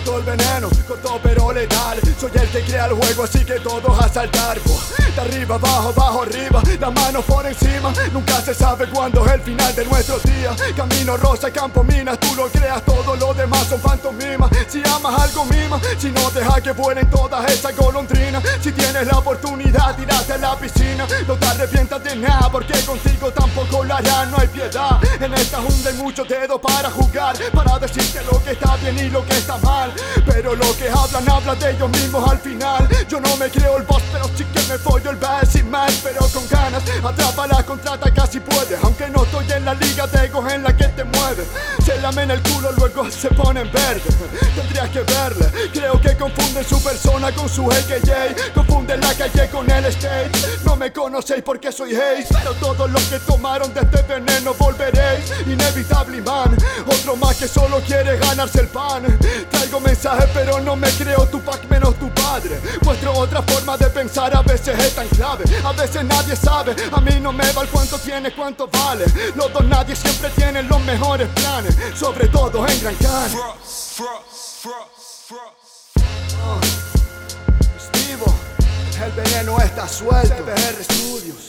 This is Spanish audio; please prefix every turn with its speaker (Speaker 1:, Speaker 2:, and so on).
Speaker 1: todo el veneno, corto pero letal. Soy el que crea el juego, así que todos a saltar. De arriba, abajo, abajo, arriba, las manos por encima. Nunca se sabe cuándo es el final de nuestro día. Camino rosa, campo minas, tú lo creas, todo lo demás son fantomimas. Si amas algo mima, si no deja que vuelen todas esas golondrinas. Si tienes la oportunidad, tirate a la piscina. No te arrepientas de nada, porque contigo tampoco la hará, no hay piedad En esta jungla hay muchos dedos para jugar Para decirte lo que está bien y lo que está mal. Pero lo que hablan, hablan de ellos mismos al final. Yo no me creo el boss, pero sí que me follo el bass sin más. Pero con ganas, atrapa la contrata casi puede. Aunque no estoy en la liga de en la que te mueve Se lamen el culo, luego se ponen verde Tendrías que verle, creo que confunden su persona con su AKJ Confunden la calle con el stage. No me conocéis porque soy Haze Pero todos los que tomaron de este veneno volveréis Inevitable man. Otro más que solo quiere ganarse el pan. Traigo mensajes pero no me creo tu pack menos tu padre. Muestro otra forma de pensar a veces es tan clave. A veces nadie sabe, a mí no me va el cuánto tiene, cuánto vale. Los dos nadie siempre tienen los mejores planes Sobre todo en Gran Can Estivo, el veneno está suelto. CBR Studios